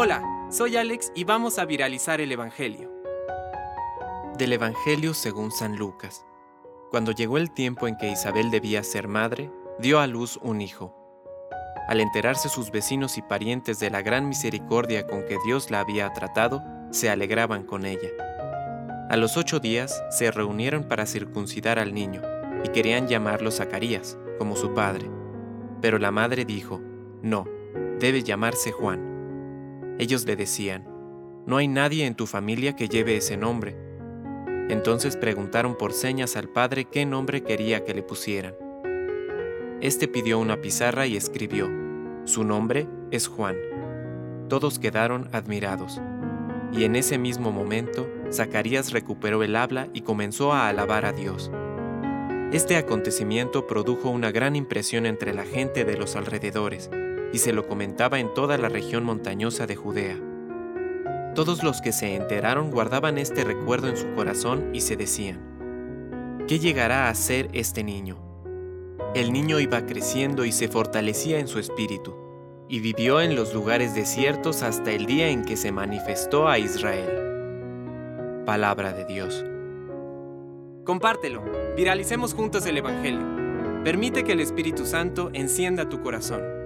Hola, soy Alex y vamos a viralizar el Evangelio. Del Evangelio según San Lucas. Cuando llegó el tiempo en que Isabel debía ser madre, dio a luz un hijo. Al enterarse sus vecinos y parientes de la gran misericordia con que Dios la había tratado, se alegraban con ella. A los ocho días se reunieron para circuncidar al niño y querían llamarlo Zacarías, como su padre. Pero la madre dijo, no, debe llamarse Juan. Ellos le decían, no hay nadie en tu familia que lleve ese nombre. Entonces preguntaron por señas al padre qué nombre quería que le pusieran. Este pidió una pizarra y escribió, su nombre es Juan. Todos quedaron admirados. Y en ese mismo momento, Zacarías recuperó el habla y comenzó a alabar a Dios. Este acontecimiento produjo una gran impresión entre la gente de los alrededores, y se lo comentaba en toda la región montañosa de Judea. Todos los que se enteraron guardaban este recuerdo en su corazón y se decían, ¿qué llegará a ser este niño? El niño iba creciendo y se fortalecía en su espíritu, y vivió en los lugares desiertos hasta el día en que se manifestó a Israel. Palabra de Dios. Compártelo, viralicemos juntos el Evangelio. Permite que el Espíritu Santo encienda tu corazón.